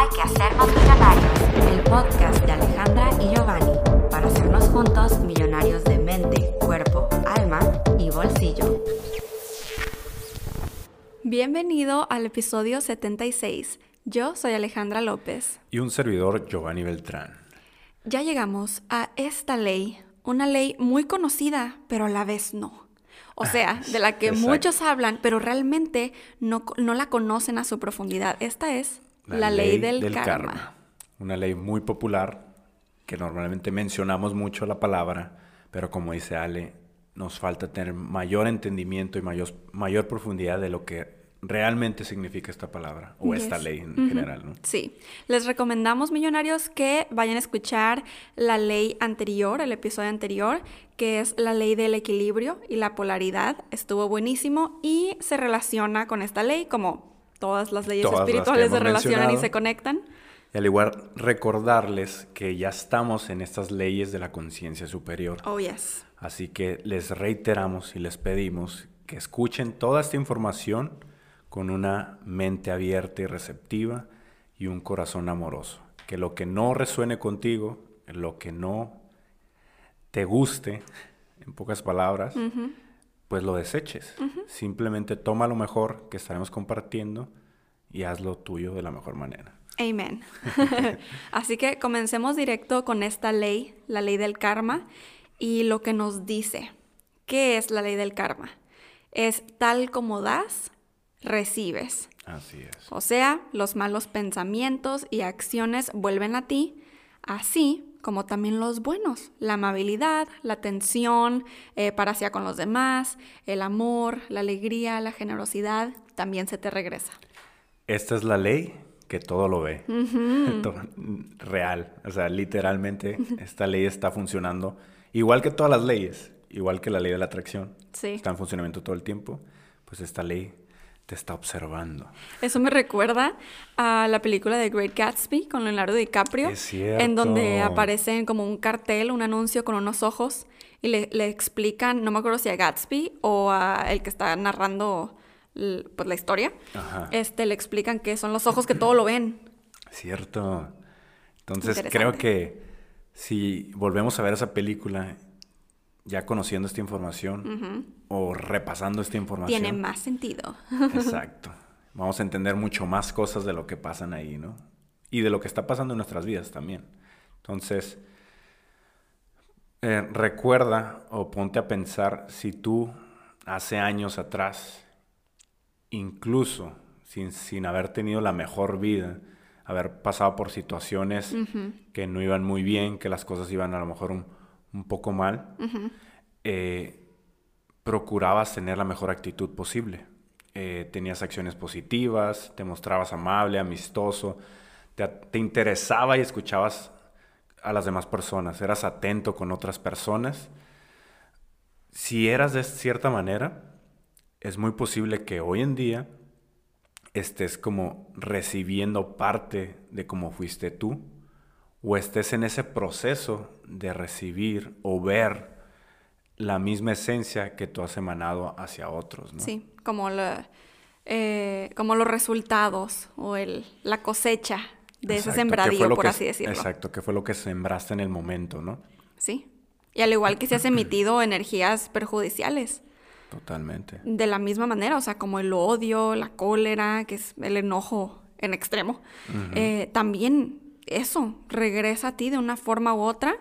Hay que hacernos millonarios, el podcast de Alejandra y Giovanni, para hacernos juntos millonarios de mente, cuerpo, alma y bolsillo. Bienvenido al episodio 76. Yo soy Alejandra López. Y un servidor, Giovanni Beltrán. Ya llegamos a esta ley, una ley muy conocida, pero a la vez no. O sea, de la que Exacto. muchos hablan, pero realmente no, no la conocen a su profundidad. Esta es la, ley, del, karma. Una ley muy popular que normalmente mencionamos mucho la palabra, pero como dice Ale, nos falta tener mayor entendimiento y mayor, mayor profundidad de lo que realmente significa esta palabra o esta ley en general. ¿no? Sí, les recomendamos, millonarios, que vayan a escuchar la ley anterior, el episodio anterior, que es la ley del equilibrio y la polaridad. Estuvo buenísimo y se relaciona con esta ley, como todas las leyes Todas las que espirituales se relacionan y se conectan. Y al igual recordarles que ya estamos en estas leyes de la conciencia superior. Oh, yes. Así que les reiteramos y les pedimos que escuchen toda esta información con una mente abierta y receptiva y un corazón amoroso. Que lo que no resuene contigo, lo que no te guste, en pocas palabras, pues lo deseches. Simplemente toma lo mejor que estaremos compartiendo y hazlo tuyo de la mejor manera. Amen. Así que comencemos directo con esta ley, la ley del karma, y lo que nos dice. ¿Qué es la ley del karma? Es tal como das, recibes. Así es. O sea, los malos pensamientos y acciones vuelven a ti, así como también los buenos, la amabilidad, la atención eh, para hacia con los demás, el amor, la alegría, la generosidad, también se te regresa. Esta es la ley que todo lo ve. Real. O sea, literalmente esta ley está funcionando igual que todas las leyes, igual que la ley de la atracción. Sí. Está en funcionamiento todo el tiempo. Pues esta ley te está observando. Eso me recuerda a la película de Great Gatsby con Leonardo DiCaprio, Es cierto. en donde aparece como un cartel, un anuncio con unos ojos y le, le explican, no me acuerdo si a Gatsby o a el que está narrando pues, la historia, Ajá. este, le explican que son los ojos que todo lo ven. Cierto. Entonces creo que si volvemos a ver esa película ya conociendo esta información o repasando esta información. Tiene más sentido. Exacto. Vamos a entender mucho más cosas de lo que pasan ahí, ¿no? Y de lo que está pasando en nuestras vidas también. Entonces, eh, recuerda o ponte a pensar si tú hace años atrás, incluso sin, sin haber tenido la mejor vida, haber pasado por situaciones que no iban muy bien, que las cosas iban a lo mejor un, un poco mal, eh, procurabas tener la mejor actitud posible. Eh, tenías acciones positivas, te mostrabas amable, amistoso, te, te interesaba y escuchabas a las demás personas, eras atento con otras personas. Si eras de cierta manera, es muy posible que hoy en día estés como recibiendo parte de cómo fuiste tú, o estés en ese proceso de recibir o ver la misma esencia que tú has emanado hacia otros, ¿no? Sí, como, la- eh, como los resultados o el, la cosecha de ese Exacto, sembradío, por que- así decirlo. Exacto, que fue lo que sembraste en el momento, ¿no? Sí. Y al igual que si has emitido energías perjudiciales. Totalmente. De la misma manera, o sea, como el odio, la cólera, que es el enojo en extremo, eh, también eso regresa a ti de una forma u otra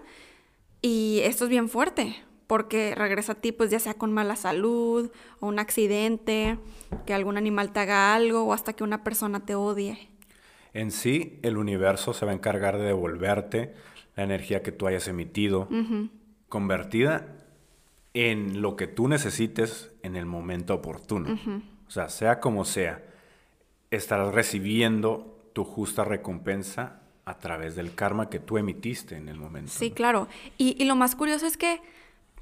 y esto es bien fuerte porque regresa a ti pues ya sea con mala salud o un accidente, que algún animal te haga algo o hasta que una persona te odie. En sí, el universo se va a encargar de devolverte la energía que tú hayas emitido, convertida en lo que tú necesites en el momento oportuno. O sea, sea como sea, estarás recibiendo tu justa recompensa a través del karma que tú emitiste en el momento. Sí, ¿no? claro. Y, y lo más curioso es que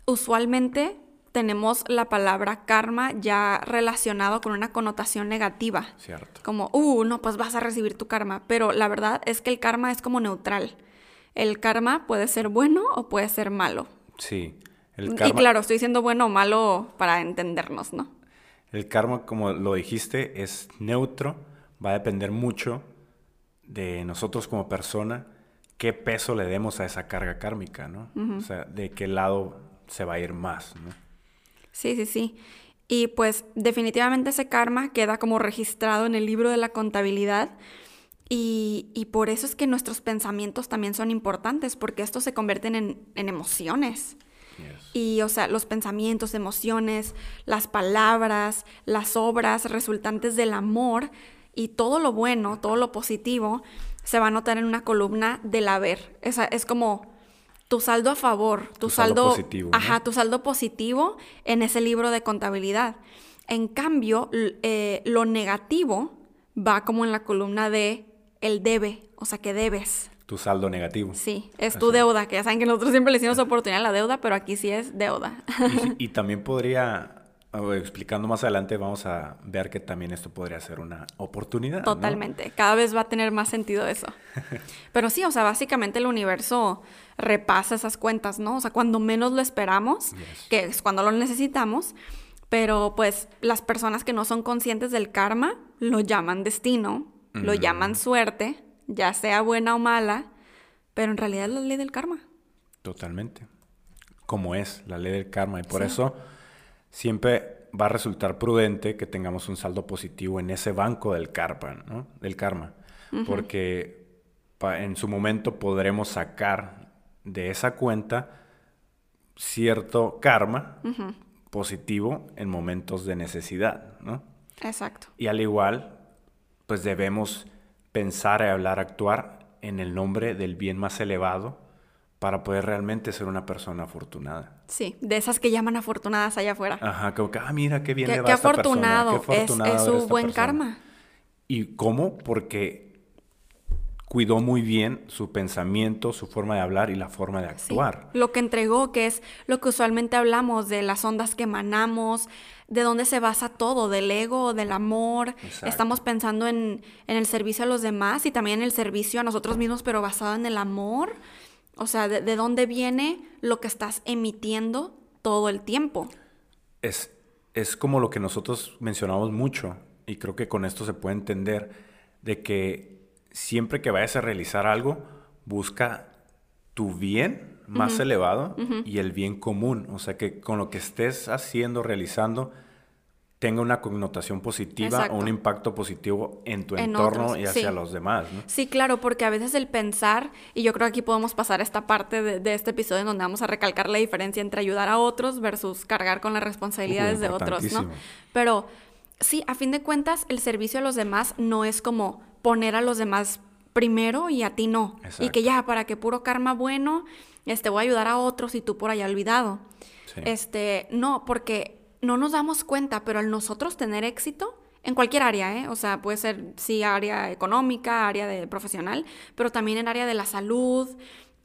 usualmente tenemos la palabra karma ya relacionado con una connotación negativa. Cierto. Como, uh, no, pues vas a recibir tu karma. Pero la verdad es que el karma es como neutral. El karma puede ser bueno o puede ser malo. Sí. El Y claro, estoy diciendo bueno o malo para entendernos, ¿no? el karma, como lo dijiste, es neutro, va a depender mucho de nosotros como persona, qué peso le demos a esa carga kármica, ¿no? O sea, de qué lado se va a ir más, ¿no? Sí, sí, sí. Y pues definitivamente ese karma queda como registrado en el libro de la contabilidad. Y, por eso es que nuestros pensamientos también son importantes, porque estos se convierten en, emociones. Y, o sea, los pensamientos, emociones, las palabras, las obras resultantes del amor y todo lo bueno, todo lo positivo, se va a notar en una columna del haber. Esa es como tu saldo a favor, tu, saldo, positivo. Ajá, tu saldo positivo en ese libro de contabilidad. En cambio, eh, lo negativo va como en la columna de el debe, o sea, que debes. Tu saldo negativo. Sí, es tu deuda, que ya saben que nosotros siempre le decimos oportunidad a la deuda, pero aquí sí es deuda. y también podría explicando más adelante, vamos a ver que también esto podría ser una oportunidad. Totalmente. Cada vez va a tener más sentido eso. Pero sí, o sea, básicamente el universo repasa esas cuentas, ¿no? O sea, cuando menos lo esperamos, que es cuando lo necesitamos, pero pues las personas que no son conscientes del karma lo llaman destino, lo llaman suerte, ya sea buena o mala, pero en realidad es la ley del karma. Totalmente. Como es la ley del karma. Y por eso siempre va a resultar prudente que tengamos un saldo positivo en ese banco del karma, ¿no? Del karma. Porque en su momento podremos sacar de esa cuenta cierto karma positivo en momentos de necesidad, ¿no? Exacto. Y al igual, pues debemos pensar, hablar, actuar en el nombre del bien más elevado para poder realmente ser una persona afortunada. Sí, de esas que llaman afortunadas allá afuera. Ajá, como que, ah, mira, qué bien le va a esta persona. Qué afortunado es, su buen karma. ¿Y cómo? Porque cuidó muy bien su pensamiento, su forma de hablar y la forma de actuar. lo que entregó, que es lo que usualmente hablamos de las ondas que emanamos, de dónde se basa todo, del ego, del amor. Estamos pensando en, en, el servicio a los demás y también en el servicio a nosotros mismos, pero basado en el amor. O sea, de, dónde viene lo que estás emitiendo todo el tiempo. Es, es como lo que nosotros mencionamos mucho, y creo que con esto se puede entender, de que siempre que vayas a realizar algo, busca tu bien más elevado y el bien común. O sea, que con lo que estés haciendo, realizando, tenga una connotación positiva o un impacto positivo en tu entorno y hacia los demás. ¿no? Sí, claro, porque a veces el pensar, y yo creo que aquí podemos pasar esta parte de, este episodio en donde vamos a recalcar la diferencia entre ayudar a otros versus cargar con las responsabilidades de otros, ¿no? Pero sí, a fin de cuentas, el servicio a los demás no es como poner a los demás primero y a ti no. Y que ya, para que puro karma bueno, este, voy a ayudar a otros y tú por allá olvidado. Este, no, porque no nos damos cuenta, pero al nosotros tener éxito, en cualquier área, ¿eh? O sea, puede ser, sí, área económica, área de profesional, pero también en área de la salud,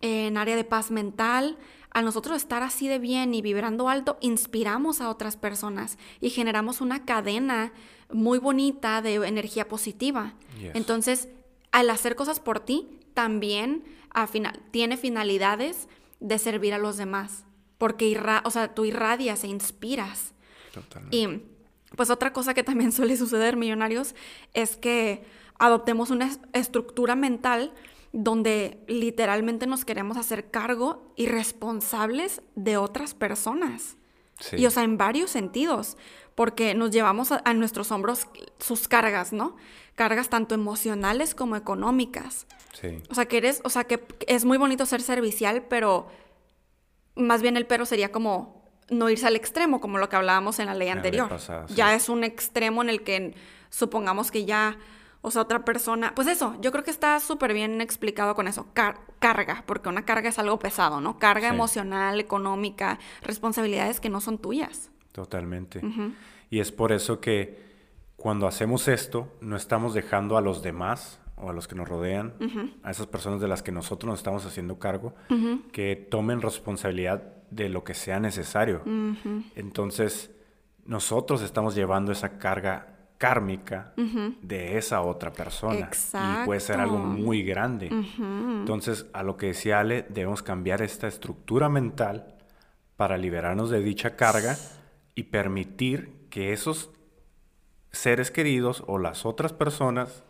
en área de paz mental. Al nosotros estar así de bien y vibrando alto, inspiramos a otras personas y generamos una cadena muy bonita de energía positiva. Entonces, al hacer cosas por ti, también a final, tiene finalidades de servir a los demás. Porque o sea, tú irradias e inspiras. Y pues otra cosa que también suele suceder, millonarios, es que adoptemos una estructura mental donde literalmente nos queremos hacer cargo y responsables de otras personas. Y o sea, en varios sentidos, porque nos llevamos a, nuestros hombros sus cargas, ¿no? Cargas tanto emocionales como económicas. Sí. O sea, que eres, o sea, que es muy bonito ser servicial, pero más bien el pero sería como no irse al extremo, como lo que hablábamos en la ley anterior. Ya es un extremo en el que supongamos que ya, o sea, otra persona, pues eso, yo creo que está súper bien explicado con eso, carga, porque una carga es algo pesado, ¿no? Carga emocional, económica, responsabilidades que no son tuyas. Totalmente. Y es por eso que cuando hacemos esto, no estamos dejando a los demás o a los que nos rodean, a esas personas de las que nosotros nos estamos haciendo cargo, que tomen responsabilidad de lo que sea necesario. Entonces, nosotros estamos llevando esa carga kármica de esa otra persona. Y puede ser algo muy grande. Entonces, a lo que decía Ale, debemos cambiar esta estructura mental para liberarnos de dicha carga y permitir que esos seres queridos o las otras personas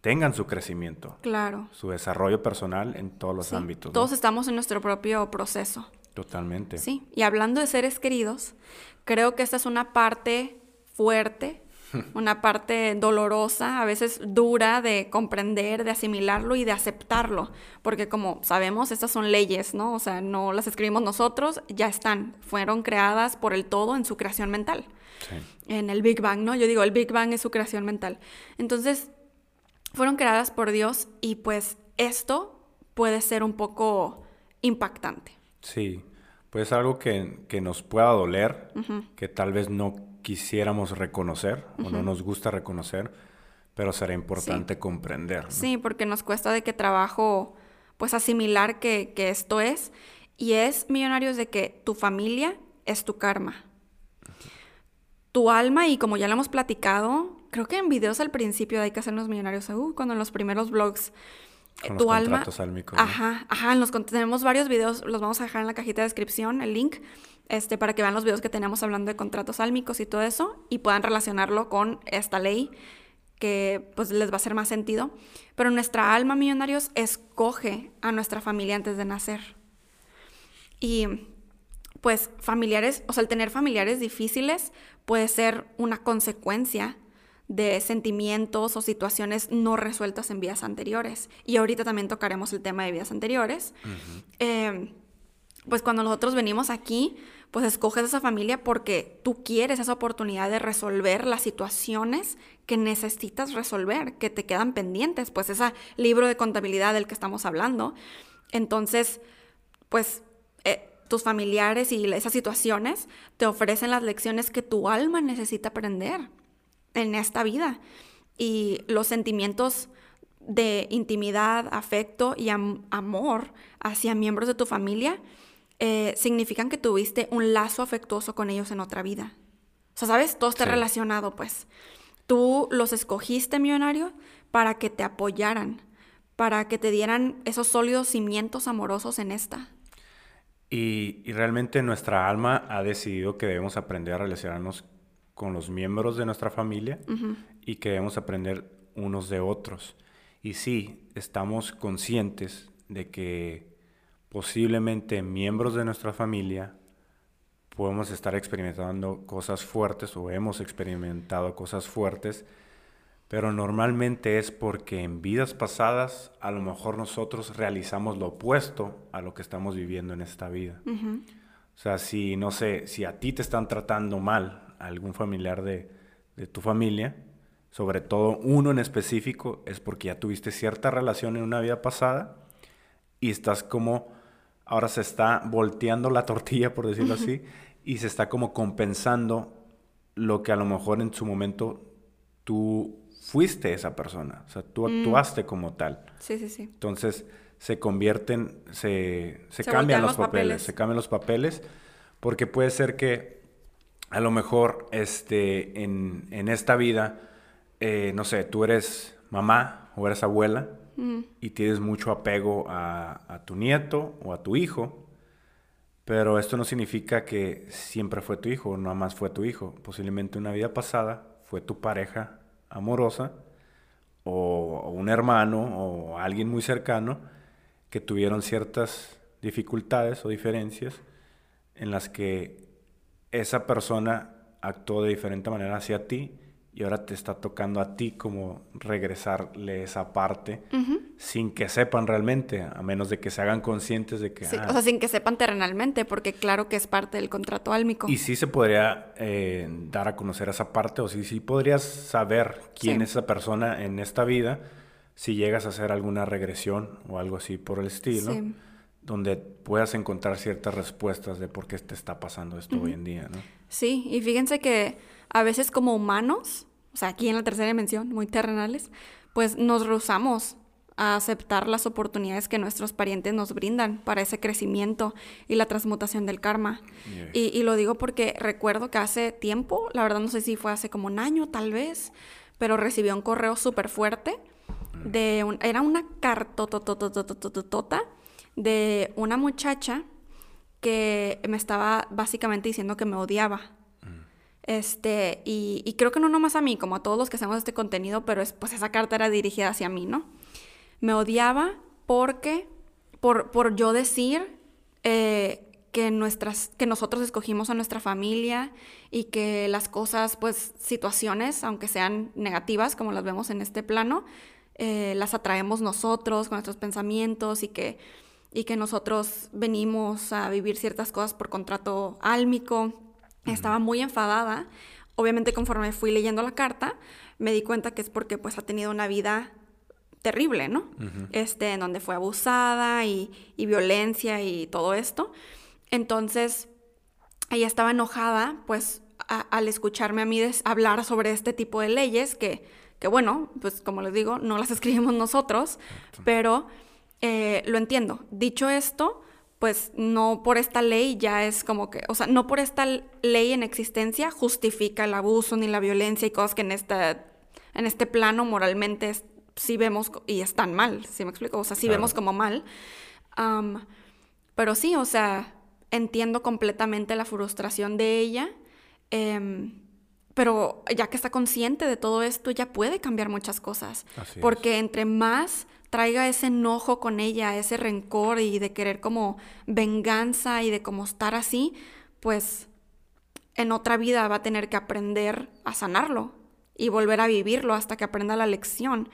tengan su crecimiento. Claro. Su desarrollo personal en todos los Sí, ámbitos. ¿no? Todos estamos en nuestro propio proceso. Totalmente. Sí, y hablando de seres queridos, creo que esta es una parte fuerte, una parte dolorosa, a veces dura de comprender, de asimilarlo y de aceptarlo, porque como sabemos, estas son leyes, ¿no? O sea, no las escribimos nosotros, ya están, fueron creadas por el todo en su creación mental, Sí. en el Big Bang, ¿no? Yo digo, el Big Bang es su creación mental. Entonces, fueron creadas por Dios y pues esto puede ser un poco impactante. Sí, pues algo que, que nos pueda doler, que tal vez no quisiéramos reconocer o no nos gusta reconocer, pero será importante comprender. ¿no? Sí, porque nos cuesta de qué trabajo, pues asimilar que, que esto es. Y es, millonarios, de que tu familia es tu karma. Tu alma, y como ya lo hemos platicado, creo que en videos al principio de Hay que hacernos millonarios, uh, cuando en los primeros vlogs, eh, Con tu los alma... contratos álmicos, ¿no? Ajá, ajá, los, tenemos varios videos, los vamos a dejar en la cajita de descripción, el link, este, para que vean los videos que tenemos hablando de contratos álmicos y todo eso, y puedan relacionarlo con esta ley que pues les va a hacer más sentido. Pero nuestra alma, millonarios, escoge a nuestra familia antes de nacer. Y pues familiares, o sea, el tener familiares difíciles puede ser una consecuencia de sentimientos o situaciones no resueltas en vidas anteriores. Y ahorita también tocaremos el tema de vidas anteriores. Eh, pues cuando nosotros venimos aquí, pues escoges esa familia porque tú quieres esa oportunidad de resolver las situaciones que necesitas resolver, que te quedan pendientes, pues ese libro de contabilidad del que estamos hablando. Entonces, pues eh, tus familiares y esas situaciones te ofrecen las lecciones que tu alma necesita aprender en esta vida. Y los sentimientos de intimidad, afecto y am- amor hacia miembros de tu familia eh, significan que tuviste un lazo afectuoso con ellos en otra vida. O sea, ¿sabes? Todo está Sí. relacionado, pues. Tú los escogiste, millonario, para que te apoyaran, para que te dieran esos sólidos cimientos amorosos en esta. Y, y realmente nuestra alma ha decidido que debemos aprender a relacionarnos con los miembros de nuestra familia y que debemos aprender unos de otros. Y sí, estamos conscientes de que posiblemente miembros de nuestra familia podemos estar experimentando cosas fuertes o hemos experimentado cosas fuertes, pero normalmente es porque en vidas pasadas a lo mejor nosotros realizamos lo opuesto a lo que estamos viviendo en esta vida. O sea, si, no sé, si a ti te están tratando mal, algún familiar de, de tu familia, sobre todo uno en específico, es porque ya tuviste cierta relación en una vida pasada y estás como, ahora se está volteando la tortilla, por decirlo así, y se está como compensando lo que a lo mejor en su momento tú fuiste esa persona, o sea, tú actuaste como tal. Sí, sí, sí. Entonces se convierten, se, se, Se cambian los los papeles, papeles. se cambian los papeles, porque puede ser que a lo mejor este, en, en esta vida, eh, no sé, tú eres mamá o eres abuela y tienes mucho apego a, a tu nieto o a tu hijo, pero esto no significa que siempre fue tu hijo o nada más fue tu hijo. Posiblemente una vida pasada fue tu pareja amorosa o, o un hermano o alguien muy cercano que tuvieron ciertas dificultades o diferencias en las que esa persona actuó de diferente manera hacia ti y ahora te está tocando a ti como regresarle esa parte sin que sepan realmente, a menos de que se hagan conscientes de que... Sí, ah, O sea, sin que sepan terrenalmente, porque claro que es parte del contrato álmico. y sí se podría eh, dar a conocer esa parte, o sí, sí podrías saber quién Sí. es esa persona en esta vida si llegas a hacer alguna regresión o algo así por el estilo, Sí. Donde puedas encontrar ciertas respuestas de por qué te está pasando esto hoy en día, ¿no? Sí, y fíjense que a veces como humanos, o sea, aquí en la tercera dimensión, muy terrenales, pues nos rehusamos a aceptar las oportunidades que nuestros parientes nos brindan para ese crecimiento y la transmutación del karma. Yeah. Y, y lo digo porque recuerdo que hace tiempo, la verdad no sé si fue hace como un año tal vez, pero recibí un correo súper fuerte de un, era una cartototototototota de una muchacha que me estaba básicamente diciendo que me odiaba. Este, y, y, creo que no nomás a mí, como a todos los que hacemos este contenido, pero es, pues esa carta era dirigida hacia mí, ¿no? Me odiaba porque, por, por yo decir eh, que, nuestras, que nosotros escogimos a nuestra familia y que las cosas, pues situaciones, aunque sean negativas, como las vemos en este plano, eh, las atraemos nosotros con nuestros pensamientos y que, y que nosotros venimos a vivir ciertas cosas por contrato álmico. Estaba muy enfadada. Obviamente conforme fui leyendo la carta, me di cuenta que es porque pues ha tenido una vida terrible, ¿no? Este, en donde fue abusada y, violencia y todo esto. Entonces, ella estaba enojada, pues, al escucharme a mí hablar sobre este tipo de leyes que, que, bueno, pues, como les digo, no las escribimos nosotros, pero eh, lo entiendo. Dicho esto, pues no por esta ley ya es como que, o sea, no por esta ley en existencia justifica el abuso ni la violencia y cosas que en, esta, en este plano moralmente sí vemos y están mal, ¿sí me explico? O sea, sí vemos como mal. pero sí, o sea, entiendo completamente la frustración de ella. Em, pero ya que está consciente de todo esto, ya puede cambiar muchas cosas. porque entre más traiga ese enojo con ella, ese rencor y de querer como venganza y de como estar así, pues en otra vida va a tener que aprender a sanarlo y volver a vivirlo hasta que aprenda la lección.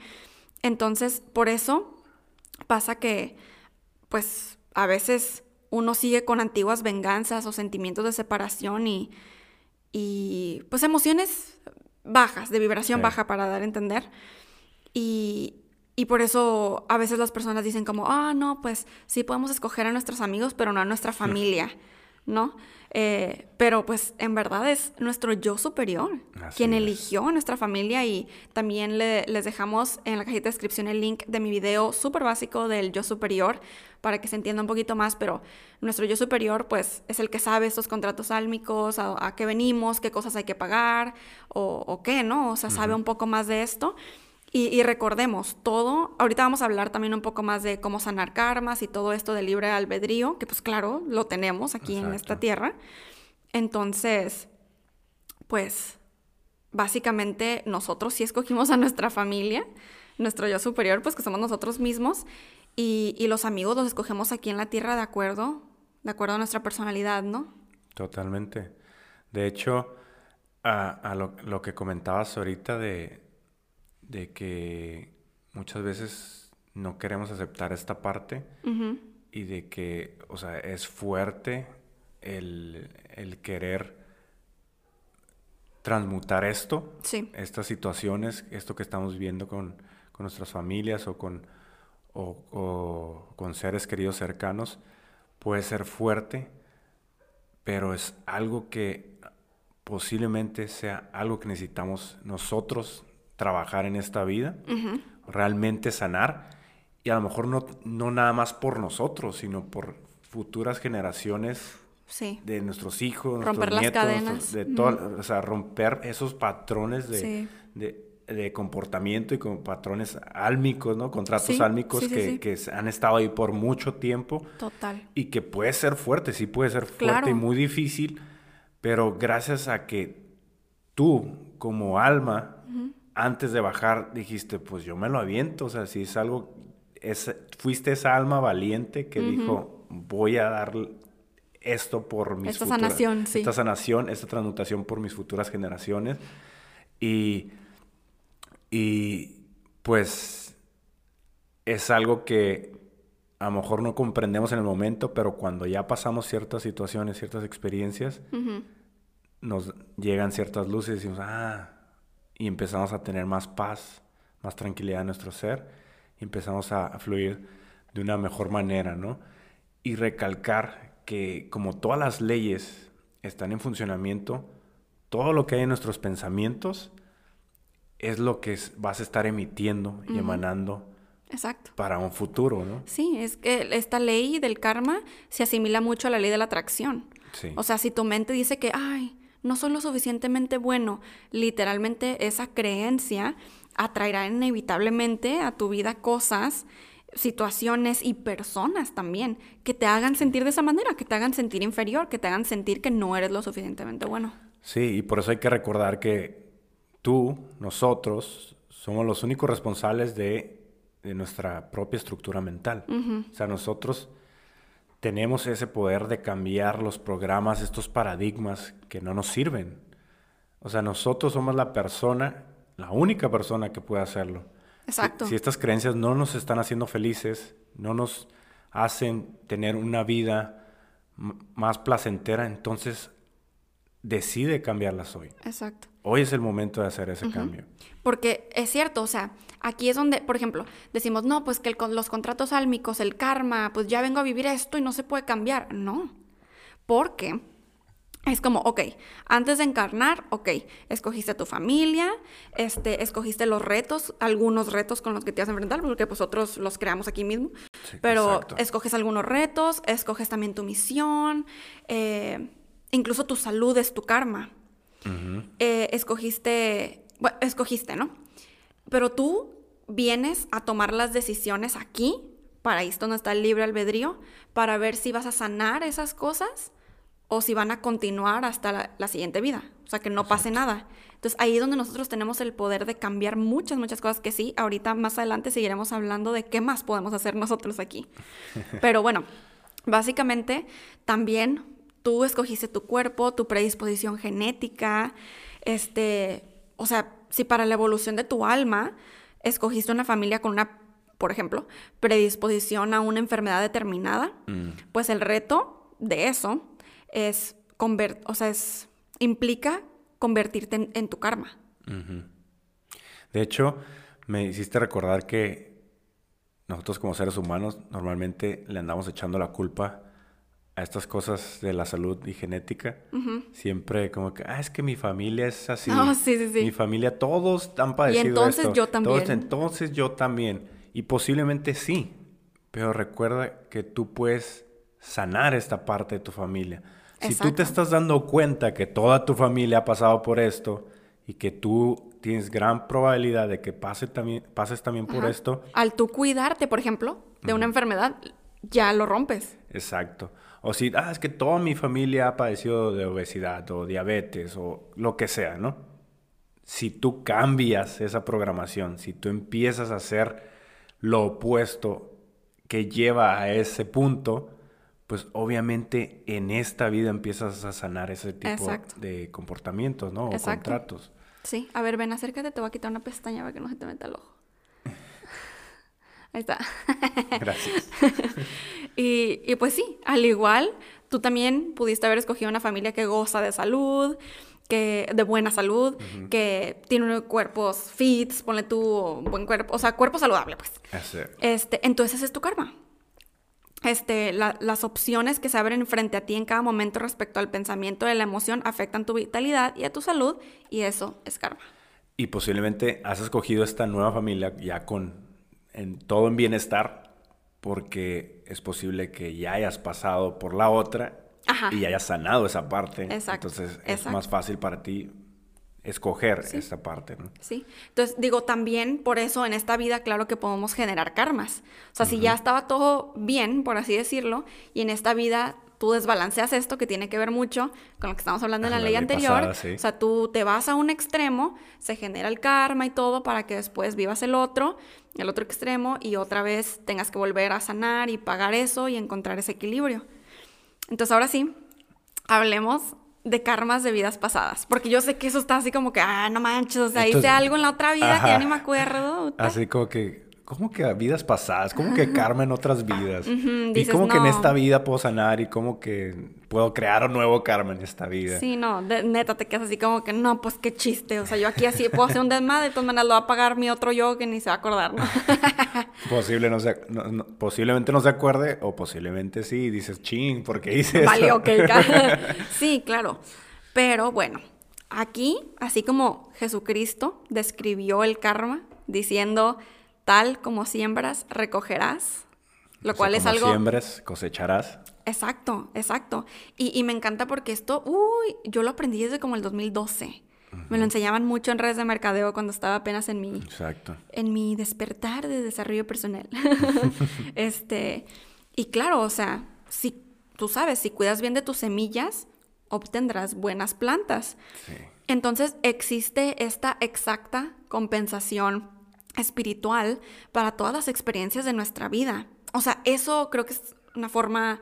Entonces, por eso pasa que, pues, a veces uno sigue con antiguas venganzas o sentimientos de separación y, y pues, emociones bajas, de vibración baja para dar a entender. Y, y por eso a veces las personas dicen como, ah, no, pues sí podemos escoger a nuestros amigos, pero no a nuestra familia, ¿no? Eh, pero pues en verdad es nuestro yo superior quien eligió a nuestra familia y también les dejamos en la cajita de descripción el link de mi video súper básico del yo superior para que se entienda un poquito más, pero nuestro yo superior pues es el que sabe estos contratos álmicos, a, qué venimos, qué cosas hay que pagar o, qué, ¿no? O sea, sabe un poco más de esto. Y, recordemos, todo, ahorita vamos a hablar también un poco más de cómo sanar karmas y todo esto de libre albedrío, que pues claro, lo tenemos aquí en esta tierra. Entonces, pues básicamente nosotros sí escogimos a nuestra familia, nuestro yo superior, pues que somos nosotros mismos, y, los amigos los escogemos aquí en la tierra de acuerdo, de acuerdo a nuestra personalidad, ¿no? Totalmente. De hecho, a, lo que comentabas ahorita de de que muchas veces no queremos aceptar esta parte y de que, o sea, es fuerte el, querer transmutar esto, estas situaciones, esto que estamos viviendo con, nuestras familias o con, o, con seres queridos cercanos, puede ser fuerte, pero es algo que posiblemente sea algo que necesitamos nosotros trabajar en esta vida, realmente sanar, y a lo mejor no, no nada más por nosotros, sino por futuras generaciones de nuestros hijos, romper nuestros nietos, cadenas. de todo, o sea, romper esos patrones de, de, comportamiento y con patrones álmicos, ¿no? Contratos álmicos que, que, han estado ahí por mucho tiempo. Total. Y que puede ser fuerte, sí puede ser fuerte y muy difícil, pero gracias a que tú como alma antes de bajar dijiste, pues yo me lo aviento, o sea, si es algo, es, fuiste esa alma valiente que dijo, voy a dar esto por mis esta sanación, sí. esta sanación, esta transmutación por mis futuras generaciones. Y, y pues es algo que a lo mejor no comprendemos en el momento, pero cuando ya pasamos ciertas situaciones, ciertas experiencias, nos llegan ciertas luces y decimos, ah, y empezamos a tener más paz, más tranquilidad en nuestro ser y empezamos a, fluir de una mejor manera, ¿no? Y recalcar que como todas las leyes están en funcionamiento, todo lo que hay en nuestros pensamientos es lo que vas a estar emitiendo y emanando Exacto. para un futuro, ¿no? Sí, es que esta ley del karma se asimila mucho a la ley de la atracción. Sí. O sea, si tu mente dice que, ay, no soy lo suficientemente bueno, literalmente esa creencia atraerá inevitablemente a tu vida cosas, situaciones y personas también que te hagan sentir de esa manera, que te hagan sentir inferior, que te hagan sentir que no eres lo suficientemente bueno. Sí, y por eso hay que recordar que tú, nosotros, somos los únicos responsables de, de nuestra propia estructura mental. O sea, nosotros tenemos ese poder de cambiar los programas, estos paradigmas que no nos sirven. O sea, nosotros somos la persona, la única persona que puede hacerlo. Exacto. Si, si estas creencias no nos están haciendo felices, no nos hacen tener una vida más placentera, entonces decide cambiarlas hoy. Exacto. Hoy es el momento de hacer ese cambio. Porque es cierto, o sea, aquí es donde, por ejemplo, decimos, no, pues que el los contratos álmicos, el karma, pues ya vengo a vivir esto y no se puede cambiar. No. Porque es como, ok, antes de encarnar, ok, escogiste a tu familia, este, escogiste los retos, algunos retos con los que te vas a enfrentar, porque pues otros los creamos aquí mismo. Sí, Pero exacto. escoges algunos retos, escoges también tu misión, eh, incluso tu salud es tu karma eh, escogiste, bueno, escogiste, ¿no? Pero tú vienes a tomar las decisiones aquí, para ahí es donde está el libre albedrío, para ver si vas a sanar esas cosas o si van a continuar hasta la, la siguiente vida. O sea, que no pase nada. Entonces ahí es donde nosotros tenemos el poder de cambiar muchas, muchas cosas que sí, ahorita más adelante seguiremos hablando de qué más podemos hacer nosotros aquí. Pero bueno, básicamente también tú escogiste tu cuerpo, tu predisposición genética, este, o sea, si para la evolución de tu alma escogiste una familia con una, por ejemplo, predisposición a una enfermedad determinada, pues el reto de eso es conver- o sea, es implica convertirte en, en tu karma. De hecho, me hiciste recordar que nosotros como seres humanos normalmente le andamos echando la culpa a estas cosas de la salud y genética. Siempre como que, ah, es que mi familia es así. Ah, sí, sí, sí. Mi familia, todos han padecido entonces esto. yo también. Todos, entonces yo también. Y posiblemente sí. Pero recuerda que tú puedes sanar esta parte de tu familia. Si tú Exacto. te estás dando cuenta que toda tu familia ha pasado por esto y que tú tienes gran probabilidad de que pase también, pases también por Ajá. esto, Al tú cuidarte, por ejemplo, de una enfermedad, ya lo rompes. Exacto. O si, ah, es que toda mi familia ha padecido de obesidad o diabetes o lo que sea, ¿no? Si tú cambias esa programación, si tú empiezas a hacer lo opuesto que lleva a ese punto, pues obviamente en esta vida empiezas a sanar ese tipo Exacto. de comportamientos, ¿no? O Exacto. contratos. Sí, a ver, ven, acércate, te voy a quitar una pestaña para que no se te meta el ojo. Ahí está. Gracias. y, y pues sí, al igual, tú también pudiste haber escogido una familia que goza de salud, que de buena salud, que tiene cuerpos fits, ponle tú buen cuerpo, o sea, cuerpo saludable, pues. Ese- Este, entonces es tu karma. Este, la- las opciones que se abren frente a ti en cada momento respecto al pensamiento y la emoción afectan tu vitalidad y a tu salud y eso es karma. Y posiblemente has escogido esta nueva familia ya con en todo en bienestar, porque es posible que ya hayas pasado por la otra Ajá. y hayas sanado esa parte. Exacto, Entonces es exacto. más fácil para ti escoger Sí. esta parte, ¿no? ¿sí? Entonces, digo, también por eso en esta vida, claro que podemos generar karmas. O sea, si ya estaba todo bien, por así decirlo, y en esta vida tú desbalanceas esto, que tiene que ver mucho con lo que estamos hablando en la, La ley, ley anterior. pasada, sí. O sea, tú te vas a un extremo, se genera el karma y todo para que después vivas el otro, el otro extremo, y otra vez tengas que volver a sanar y pagar eso y encontrar ese equilibrio. Entonces, ahora sí, hablemos de karmas de vidas pasadas. Porque yo sé que eso está así como que, ah, no manches, o sea, hice algo en la otra vida que ya ni me acuerdo. Así como que, ¿cómo que vidas pasadas? ¿Cómo que karma en otras vidas? y dices, cómo que en esta vida puedo sanar y cómo que puedo crear un nuevo karma en esta vida. Sí, no, de- neta, te quedas así como que, no, pues qué chiste. O sea, yo aquí así puedo hacer un desmadre, de todas maneras lo va a pagar mi otro yo que ni se va a acordar, ¿no? Posible no se- no- no- posiblemente no se acuerde o posiblemente sí y dices, ching, ¿por qué hice eso? Vale, ok. sí, claro. Pero bueno, aquí, así como Jesucristo describió el karma diciendo, tal como siembras, recogerás, lo O sea, cual es algo... siembres, cosecharás. Exacto, exacto. Y, y me encanta porque esto, uy, yo lo aprendí desde como el 2012. Me lo enseñaban mucho en redes de mercadeo cuando estaba apenas en mi, Exacto. en mi despertar de desarrollo personal. este, y claro, o sea, si tú sabes, si cuidas bien de tus semillas, obtendrás buenas plantas. Sí. Entonces existe esta exacta compensación espiritual para todas las experiencias de nuestra vida. O sea, eso creo que es una forma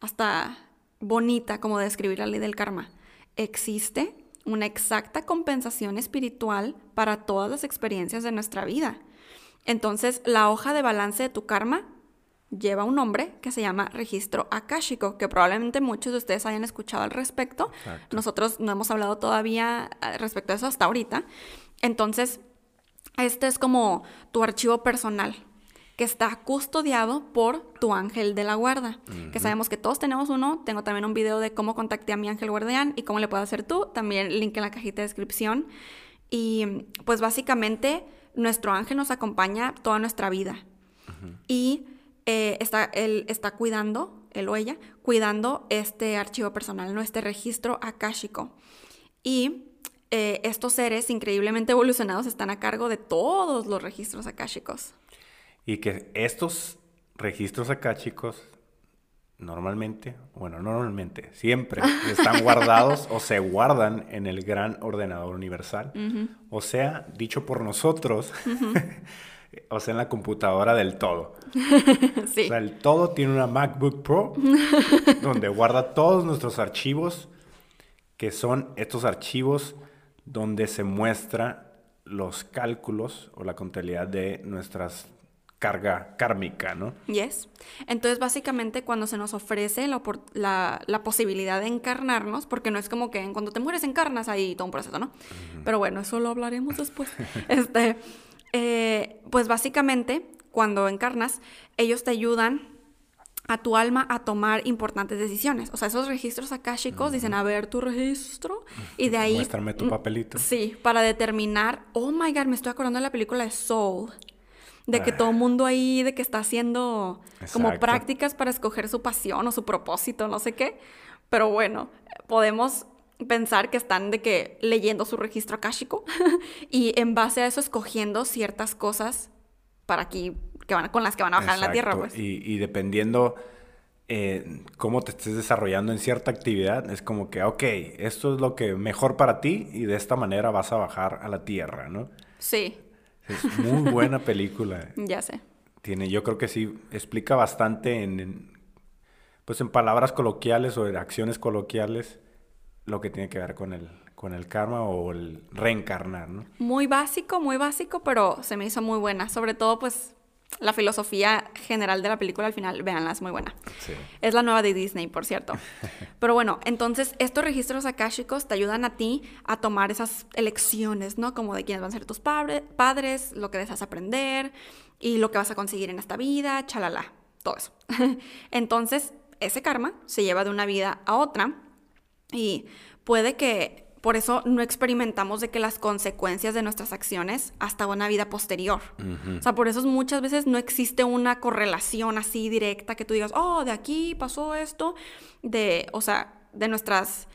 hasta bonita como de describir la ley del karma. Existe una exacta compensación espiritual para todas las experiencias de nuestra vida. Entonces, la hoja de balance de tu karma lleva un nombre que se llama registro akáshico, que probablemente muchos de ustedes hayan escuchado al respecto. Exacto. Nosotros no hemos hablado todavía eh, respecto a eso hasta ahorita. Entonces, este es como tu archivo personal que está custodiado por tu ángel de la guarda, que sabemos que todos tenemos uno. Tengo también un video de cómo contacté a mi ángel guardián y cómo le puedo hacer tú, también link en la cajita de descripción. Y pues básicamente nuestro ángel nos acompaña toda nuestra vida. Y eh, está, él está cuidando, él o ella, cuidando este archivo personal, ¿no? este registro akáshico. Y eh, estos seres increíblemente evolucionados están a cargo de todos los registros akáshicos. Y que estos registros acá, chicos, normalmente, bueno, no normalmente, siempre están guardados o se guardan en el gran ordenador universal. O sea, dicho por nosotros, o sea, en la computadora del todo. sí. O sea, el todo tiene una MacBook Pro donde guarda todos nuestros archivos, que son estos archivos donde se muestra los cálculos o la contabilidad de nuestras carga kármica, ¿no? Yes. Entonces, básicamente, cuando se nos ofrece la, la- la posibilidad de encarnarnos, porque no es como que en cuando te mueres encarnas ahí todo un proceso, ¿no? Pero bueno, eso lo hablaremos después. este, eh, pues básicamente, cuando encarnas, ellos te ayudan a tu alma a tomar importantes decisiones. O sea, esos registros akáshicos dicen, a ver tu registro, y de ahí... Muéstrame tu papelito. Sí, para determinar, oh my god, me estoy acordando de la película de Soul. De que Ah. todo el mundo ahí, de que está haciendo como prácticas para escoger su pasión o su propósito, no sé qué. Pero bueno, podemos pensar que están de que leyendo su registro akáshico y en base a eso escogiendo ciertas cosas para aquí, que van, con las que van a bajar en la tierra, Exacto. pues. Y, y dependiendo eh, cómo te estés desarrollando en cierta actividad, es como que, ok, esto es lo que mejor para ti y de esta manera vas a bajar a la tierra, ¿no? Sí, Es muy buena película. ya sé. Tiene, yo creo que sí, explica bastante en, en, pues en palabras coloquiales o en acciones coloquiales lo que tiene que ver con el, con el karma o el reencarnar, ¿no? Muy básico, muy básico, pero se me hizo muy buena. Sobre todo, pues, la filosofía general de la película al final, véanla, es muy buena. Sí. Es la nueva de Disney, por cierto. Pero bueno, entonces estos registros akáshicos te ayudan a ti a tomar esas elecciones, ¿no? Como de quiénes van a ser tus padre- padres, lo que deseas aprender y lo que vas a conseguir en esta vida, chalala, todo eso. Entonces, ese karma se lleva de una vida a otra y puede que por eso no experimentamos de que las consecuencias de nuestras acciones hasta una vida posterior. O sea, por eso muchas veces no existe una correlación así directa que tú digas, oh, de aquí pasó esto, de, o sea, de nuestras,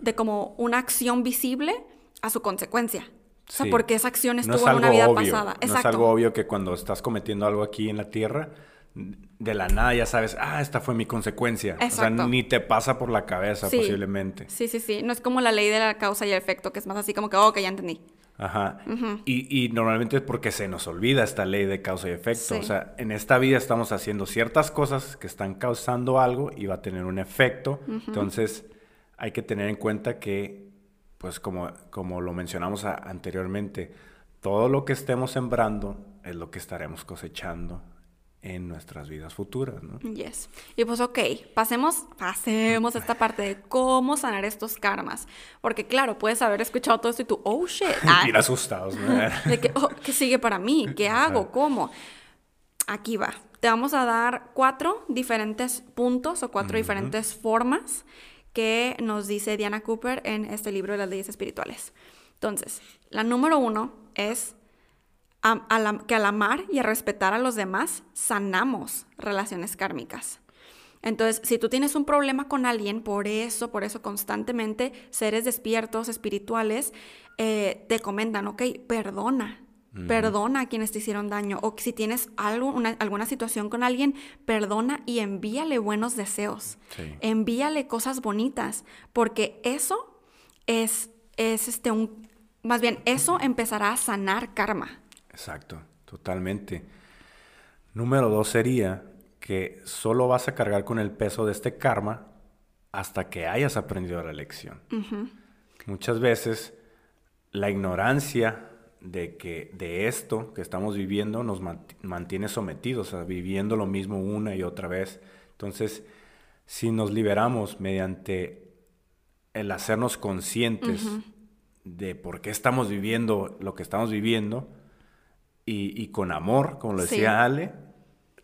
de como una acción visible a su consecuencia. O sea, Sí. porque esa acción No estuvo es en una vida obvio, pasada. No Exacto. es algo obvio que cuando estás cometiendo algo aquí en la tierra, de la nada ya sabes, ah, esta fue mi consecuencia. O sea, ni te pasa por la cabeza Sí. posiblemente. Sí, sí, sí. No es como la ley de la causa y el efecto, que es más así como que, oh, que ya entendí. Ajá. y, y normalmente es porque se nos olvida esta ley de causa y efecto. Sí. O sea, en esta vida estamos haciendo ciertas cosas que están causando algo y va a tener un efecto. Entonces, hay que tener en cuenta que, pues como, como lo mencionamos a- anteriormente, todo lo que estemos sembrando es lo que estaremos cosechando en nuestras vidas futuras, ¿no? Yes. Y pues ok, pasemos, pasemos a esta parte de cómo sanar estos karmas. Porque claro, puedes haber escuchado todo esto y tú, oh shit. ah, Ir asustados, ¿no? de que, oh, ¿qué sigue para mí? ¿Qué hago? ¿Cómo? Aquí va. Te vamos a dar cuatro diferentes puntos o cuatro diferentes formas que nos dice Diana Cooper en este libro de las leyes espirituales. Entonces, la número uno es que al amar y a respetar a los demás sanamos relaciones kármicas. Entonces, si tú tienes un problema con alguien, por eso, por eso constantemente seres despiertos, espirituales, eh, te comentan, ok, perdona, Perdona a quienes te hicieron daño. O si tienes algo, alguna situación con alguien, perdona y envíale buenos deseos. Envíale cosas bonitas. Porque eso es, es este un. Más bien, eso empezará a sanar karma. Exacto, totalmente. Número dos sería que solo vas a cargar con el peso de este karma hasta que hayas aprendido la lección. Muchas veces la ignorancia de que de esto que estamos viviendo nos mantiene sometidos a viviendo lo mismo una y otra vez. Entonces, si nos liberamos mediante el hacernos conscientes de por qué estamos viviendo lo que estamos viviendo y, con amor, como lo decía Ale,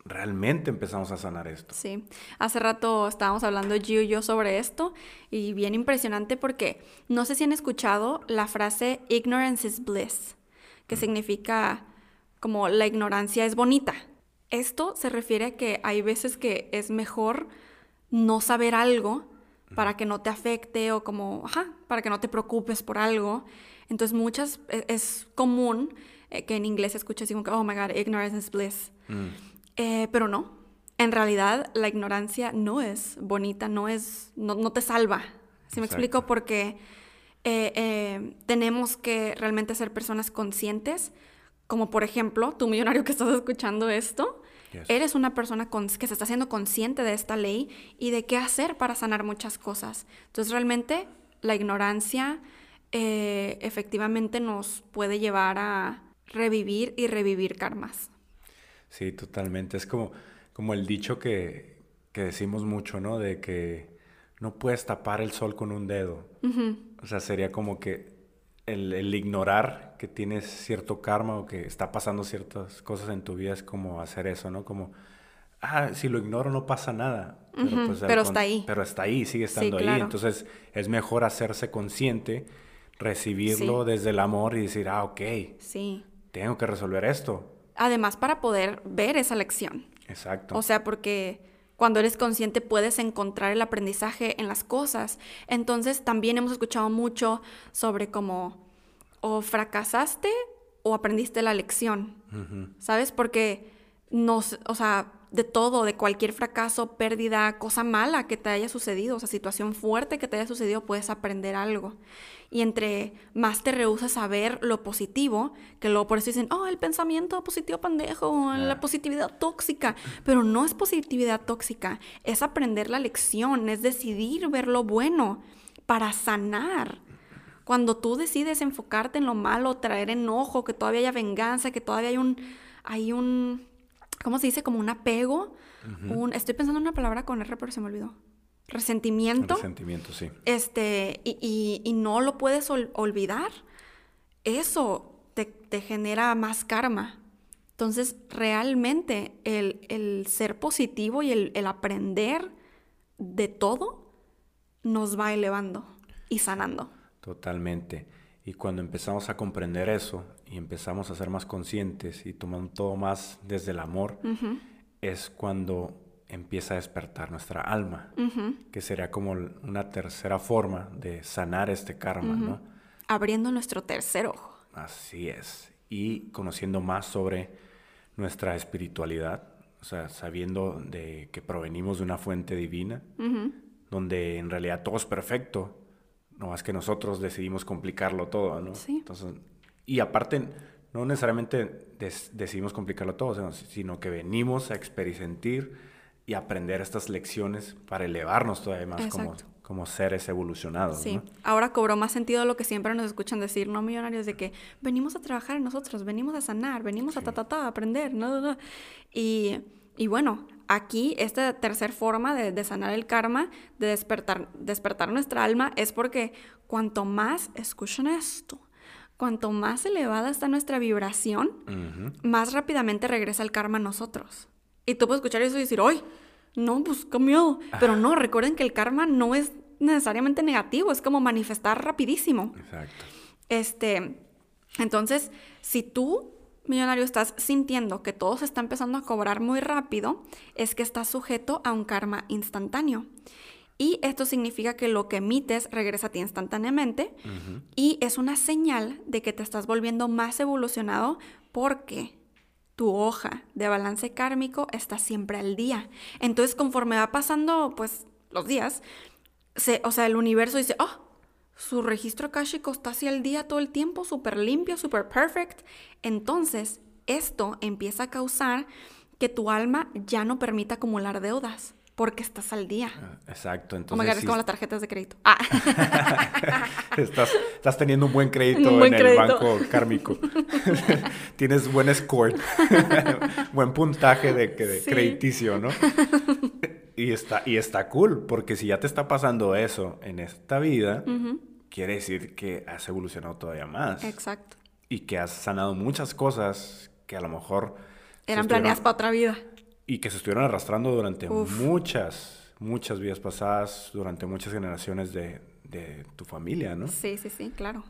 realmente empezamos a sanar esto. Sí, hace rato estábamos hablando Gio y yo sobre esto y bien impresionante porque no sé si han escuchado la frase ignorance is bliss, que significa como la ignorancia es bonita. Esto se refiere a que hay veces que es mejor no saber algo para que no te afecte o como, ajá, para que no te preocupes por algo. Entonces muchas, e, es, común eh, que en inglés se escuche así como que, oh my god, ignorance is bliss. Mm. Eh, pero no, en realidad la ignorancia no es bonita, no es, no, te salva. ¿Sí me explico? Porque eh, tenemos que realmente ser personas conscientes, como por ejemplo, tú millonario que estás escuchando esto, eres una persona que se está haciendo consciente de esta ley y de qué hacer para sanar muchas cosas. Entonces realmente la ignorancia efectivamente nos puede llevar a revivir y revivir karmas. Sí, totalmente. Es como, como el dicho que, decimos mucho, ¿no? De que no puedes tapar el sol con un dedo. O sea, sería como que el, ignorar que tienes cierto karma o que está pasando ciertas cosas en tu vida es como hacer eso, ¿no? Como, ah, si lo ignoro no pasa nada. Pero, pues, está ahí. Pero está ahí, sigue estando ahí. Entonces es mejor hacerse consciente, recibirlo desde el amor y decir, ah, ok. Sí. Tengo que resolver esto además para poder ver esa lección. Exacto. O sea, porque cuando eres consciente puedes encontrar el aprendizaje en las cosas. Entonces también hemos escuchado mucho sobre cómo o fracasaste o aprendiste la lección, ¿sabes? Porque nos, o sea, de todo, de cualquier fracaso, pérdida, cosa mala que te haya sucedido, o sea, situación fuerte que te haya sucedido, puedes aprender algo. Y entre más te rehusas a ver lo positivo, que luego por eso dicen, oh, el pensamiento positivo pendejo, la positividad tóxica. Pero no es positividad tóxica, es aprender la lección, es decidir ver lo bueno para sanar. Cuando tú decides enfocarte en lo malo, traer enojo, que todavía haya venganza, que todavía hay un, hay un ¿cómo se dice? Como un apego. un, estoy pensando en una palabra con R, pero se me olvidó. Resentimiento. Resentimiento, sí. Este, y, no lo puedes olvidar. Eso te, genera más karma. Entonces, realmente el, ser positivo y el, el, aprender de todo nos va elevando y sanando. Totalmente. Y cuando empezamos a comprender eso y empezamos a ser más conscientes y tomando todo más desde el amor, es cuando empieza a despertar nuestra alma, que sería como una tercera forma de sanar este karma, ¿no? Abriendo nuestro tercer ojo. Así es. Y conociendo más sobre nuestra espiritualidad, o sea, sabiendo de que provenimos de una fuente divina, donde en realidad todo es perfecto, no más que nosotros decidimos complicarlo todo, ¿no? Sí. Entonces, y aparte, no necesariamente decidimos complicarlo todo, sino que venimos a experimentar y aprender estas lecciones para elevarnos todavía más como, como seres evolucionados. Sí, ahora cobró más sentido lo que siempre nos escuchan decir, no millonarios, de que venimos a trabajar en nosotros, venimos a sanar, venimos a ta, ta, ta, a aprender, ¿no? no, Y, y bueno, aquí esta tercera forma de, sanar el karma, de despertar, despertar nuestra alma, es porque cuanto más, escuchen esto, cuanto más elevada está nuestra vibración, más rápidamente regresa el karma a nosotros. Y tú puedes escuchar eso y decir, ¡ay! No, pues qué miedo. Pero no, recuerden que el karma no es necesariamente negativo, es como manifestar rapidísimo. Exacto. Este, entonces, si tú millonario estás sintiendo que todo se está empezando a cobrar muy rápido, es que estás sujeto a un karma instantáneo. Y esto significa que lo que emites regresa a ti instantáneamente y es una señal de que te estás volviendo más evolucionado porque tu hoja de balance kármico está siempre al día. Entonces, conforme va pasando, pues, los días, se, o sea, el universo dice, oh, su registro akáshico está así al día todo el tiempo, súper limpio, súper perfect. Entonces, esto empieza a causar que tu alma ya no permita acumular deudas porque estás al día. Ah, exacto. Entonces, oh my es como las tarjetas de crédito. Ah. estás, estás, teniendo un buen crédito en el banco kármico. Tienes buen score, buen puntaje de, crediticio, ¿no? y, está, y está cool, porque si ya te está pasando eso en esta vida, quiere decir que has evolucionado todavía más. Exacto. Y que has sanado muchas cosas que a lo mejor... Eran planeadas para otra vida y que se estuvieron arrastrando durante muchas, muchas vidas pasadas, durante muchas generaciones de, de, tu familia, ¿no? Sí, sí, sí, claro.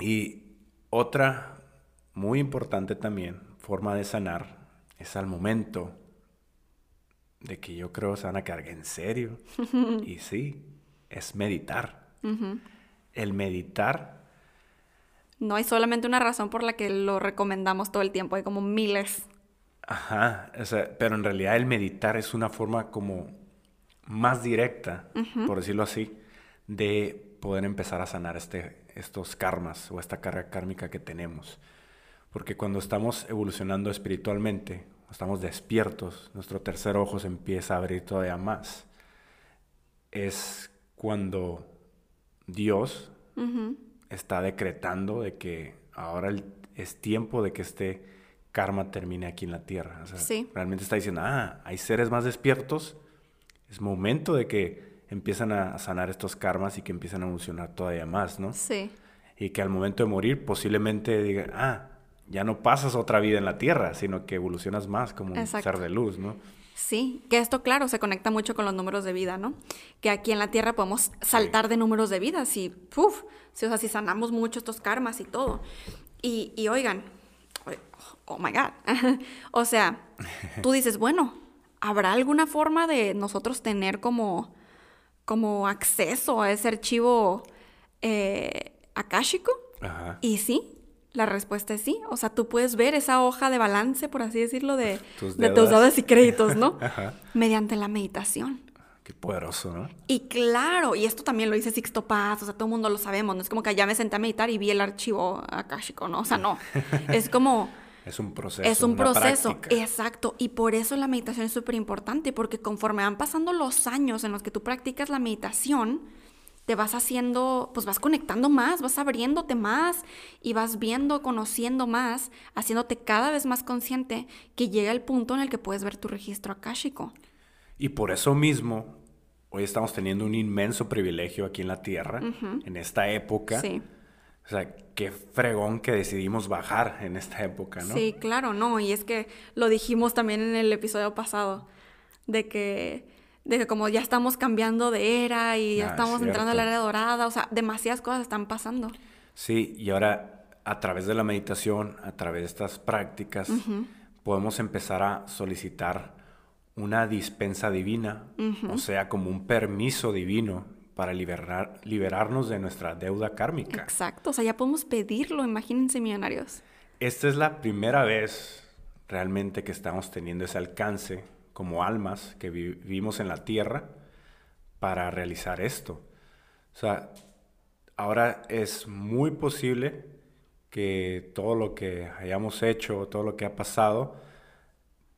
Y otra muy importante también, forma de sanar, es al momento de que yo creo se van a cargar en serio. y sí, es meditar. El meditar no hay solamente una razón por la que lo recomendamos todo el tiempo, hay como miles. Ajá, o sea, pero en realidad el meditar es una forma como más directa, por decirlo así, de poder empezar a sanar este, estos karmas o esta carga kármica que tenemos. Porque cuando estamos evolucionando espiritualmente, estamos despiertos, nuestro tercer ojo se empieza a abrir todavía más. Es cuando Dios está decretando de que ahora es tiempo de que esté karma termine aquí en la tierra. O sea, realmente está diciendo, ah, hay seres más despiertos, es momento de que empiezan a sanar estos karmas y que empiezan a evolucionar todavía más, ¿no? Sí. Y que al momento de morir posiblemente digan, ah, ya no pasas otra vida en la tierra, sino que evolucionas más como un ser de luz, ¿no? Sí, que esto, claro, se conecta mucho con los números de vida, ¿no? Que aquí en la Tierra podemos saltar de números de vida, si, uf, si, o sea, si sanamos mucho estos karmas y todo. Y, y oigan, oh my God. o sea, tú dices, bueno, ¿habrá alguna forma de nosotros tener como, como acceso a ese archivo eh, akáshico? Y sí, la respuesta es sí. O sea, tú puedes ver esa hoja de balance, por así decirlo, de tus, de tus y créditos, ¿no? Mediante la meditación. Qué poderoso, ¿no? Y claro, y esto también lo dice Sixto Paz, o sea, todo el mundo lo sabemos, no es como que ya me senté a meditar y vi el archivo akáshico, ¿no? O sea, no. es como es un proceso. Es un proceso, exacto. Y por eso la meditación es súper importante, porque conforme van pasando los años en los que tú practicas la meditación, te vas haciendo, pues vas conectando más, vas abriéndote más y vas viendo, conociendo más, haciéndote cada vez más consciente que llega el punto en el que puedes ver tu registro akáshico. Y por eso mismo, hoy estamos teniendo un inmenso privilegio aquí en la Tierra, en esta época. Sí o sea, qué fregón que decidimos bajar en esta época, ¿no? Sí, claro, no. Y es que lo dijimos también en el episodio pasado, de que, de que como ya estamos cambiando de era y ya ah, estamos entrando a la era dorada, o sea, demasiadas cosas están pasando. Sí, y ahora a través de la meditación, a través de estas prácticas, podemos empezar a solicitar una dispensa divina, o sea, como un permiso divino para liberar, liberarnos de nuestra deuda kármica. Exacto, o sea, ya podemos pedirlo, imagínense millonarios. Esta es la primera vez realmente que estamos teniendo ese alcance como almas que vivimos en la tierra para realizar esto. O sea, ahora es muy posible que todo lo que hayamos hecho, todo lo que ha pasado,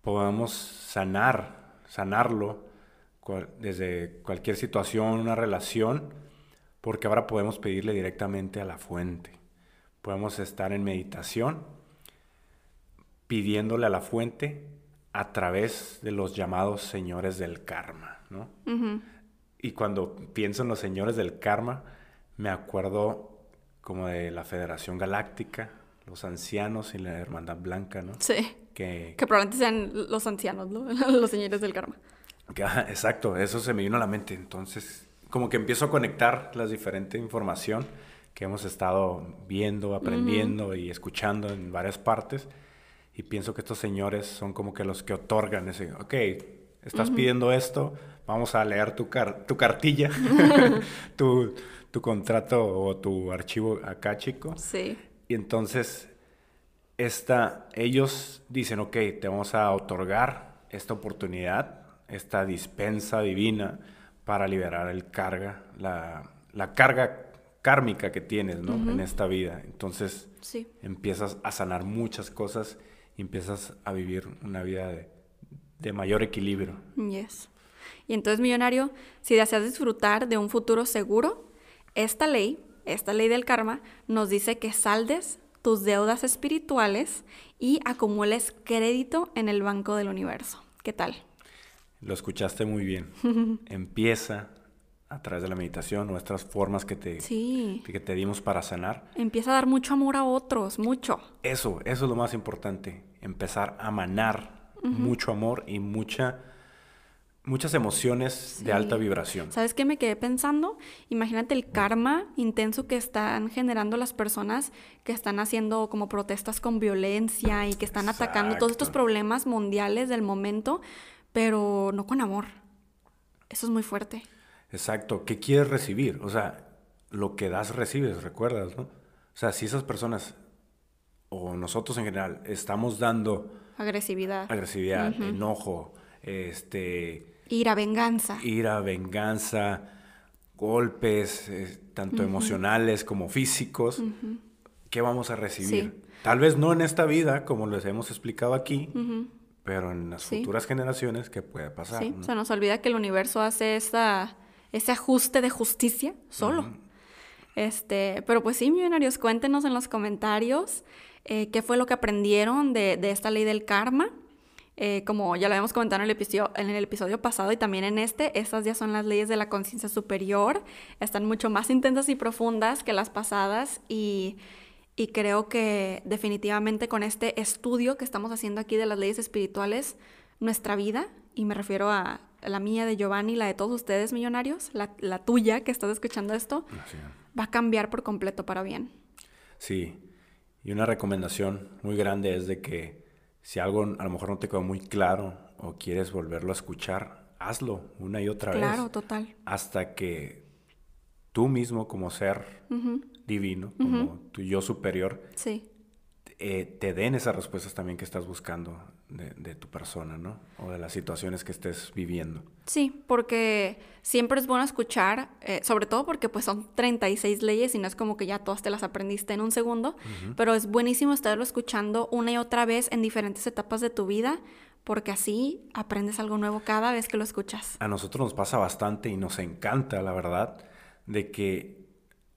podamos sanar, sanarlo desde cualquier situación, una relación, porque ahora podemos pedirle directamente a la fuente. Podemos estar en meditación pidiéndole a la fuente a través de los llamados señores del karma, ¿no? Y cuando pienso en los señores del karma, me acuerdo como de la Federación Galáctica, los ancianos y la Hermandad Blanca, ¿no? Sí. Que, que probablemente sean los ancianos, ¿no? los señores del karma exacto, eso se me vino a la mente. Entonces, como que empiezo a conectar la diferente información que hemos estado viendo, aprendiendo y escuchando en varias partes. Y pienso que estos señores son como que los que otorgan ese, ok, estás pidiendo esto, vamos a leer tu, tu cartilla, tu, tu contrato o tu archivo acá, chico. Sí. Y entonces, esta, ellos dicen, ok, te vamos a otorgar esta oportunidad, esta dispensa divina para liberar el carga, la, la carga kármica que tienes, ¿no? En esta vida. Entonces, sí. empiezas a sanar muchas cosas y empiezas a vivir una vida de, de mayor equilibrio. Yes. Y entonces, millonario, si deseas disfrutar de un futuro seguro, esta ley, esta ley del karma, nos dice que saldes tus deudas espirituales y acumules crédito en el banco del universo. ¿Qué tal? Lo escuchaste muy bien. Empieza a través de la meditación, nuestras formas que te, que te dimos para sanar. Empieza a dar mucho amor a otros, mucho. Eso, eso es lo más importante. Empezar a manar mucho amor y mucha muchas emociones de alta vibración. ¿Sabes qué me quedé pensando? Imagínate el karma intenso que están generando las personas que están haciendo como protestas con violencia y que están atacando todos estos problemas mundiales del momento, pero no con amor. Eso es muy fuerte. Exacto. ¿Qué quieres recibir? O sea, lo que das recibes, recuerdas, ¿no? O sea, si esas personas o nosotros en general estamos dando agresividad, agresividad, enojo, este Ira, venganza. Ira, venganza, golpes, eh, tanto emocionales como físicos. ¿Qué vamos a recibir? Tal vez no en esta vida, como les hemos explicado aquí, pero en las futuras generaciones, ¿qué puede pasar? Sí, se nos olvida que el universo hace esa, ese ajuste de justicia solo. Este, pero pues sí, millonarios, cuéntenos en los comentarios eh, qué fue lo que aprendieron de, de esta ley del karma. Eh, como ya lo habíamos comentado en el, episodio, en el episodio pasado y también en este, estas ya son las leyes de la conciencia superior, están mucho más intensas y profundas que las pasadas y, y creo que definitivamente con este estudio que estamos haciendo aquí de las leyes espirituales, nuestra vida, y me refiero a la mía de Giovanni, la de todos ustedes millonarios, la, la tuya que estás escuchando esto, va a cambiar por completo para bien. Sí, y una recomendación muy grande es de que si algo a lo mejor no te quedó muy claro o quieres volverlo a escuchar, hazlo una y otra vez. Claro, total. Hasta que tú mismo como ser divino, como tu yo superior, sí. eh, te den esas respuestas también que estás buscando de, tu persona, ¿no? O de las situaciones que estés viviendo. Sí, porque siempre es bueno escuchar, eh, sobre todo porque pues son 36 leyes y no es como que ya todas te las aprendiste en un segundo, pero es buenísimo estarlo escuchando una y otra vez en diferentes etapas de tu vida, porque así aprendes algo nuevo cada vez que lo escuchas. A nosotros nos pasa bastante y nos encanta, la verdad, de que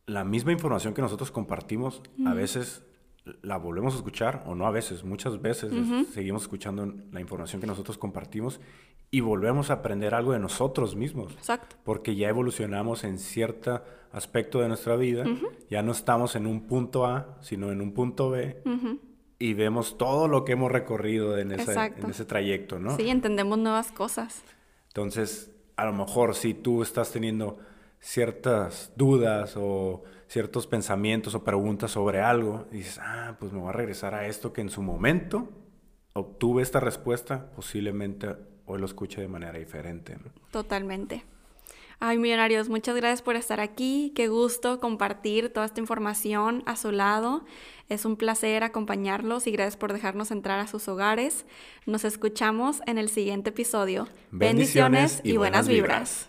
la misma información que nosotros compartimos a veces la volvemos a escuchar, o no a veces, muchas veces seguimos escuchando la información que nosotros compartimos y volvemos a aprender algo de nosotros mismos. Exacto. Porque ya evolucionamos en cierto aspecto de nuestra vida, ya no estamos en un punto A, sino en un punto B. Y vemos todo lo que hemos recorrido en, en ese trayecto, ¿no? Sí, entendemos nuevas cosas. Entonces, a lo mejor si tú estás teniendo ciertas dudas o ciertos pensamientos o preguntas sobre algo, y dices, ah, pues me voy a regresar a esto que en su momento obtuve esta respuesta, posiblemente hoy lo escuche de manera diferente. Totalmente. Ay, millonarios, muchas gracias por estar aquí. Qué gusto compartir toda esta información a su lado. Es un placer acompañarlos y gracias por dejarnos entrar a sus hogares. Nos escuchamos en el siguiente episodio. Bendiciones, y, buenas, vibras.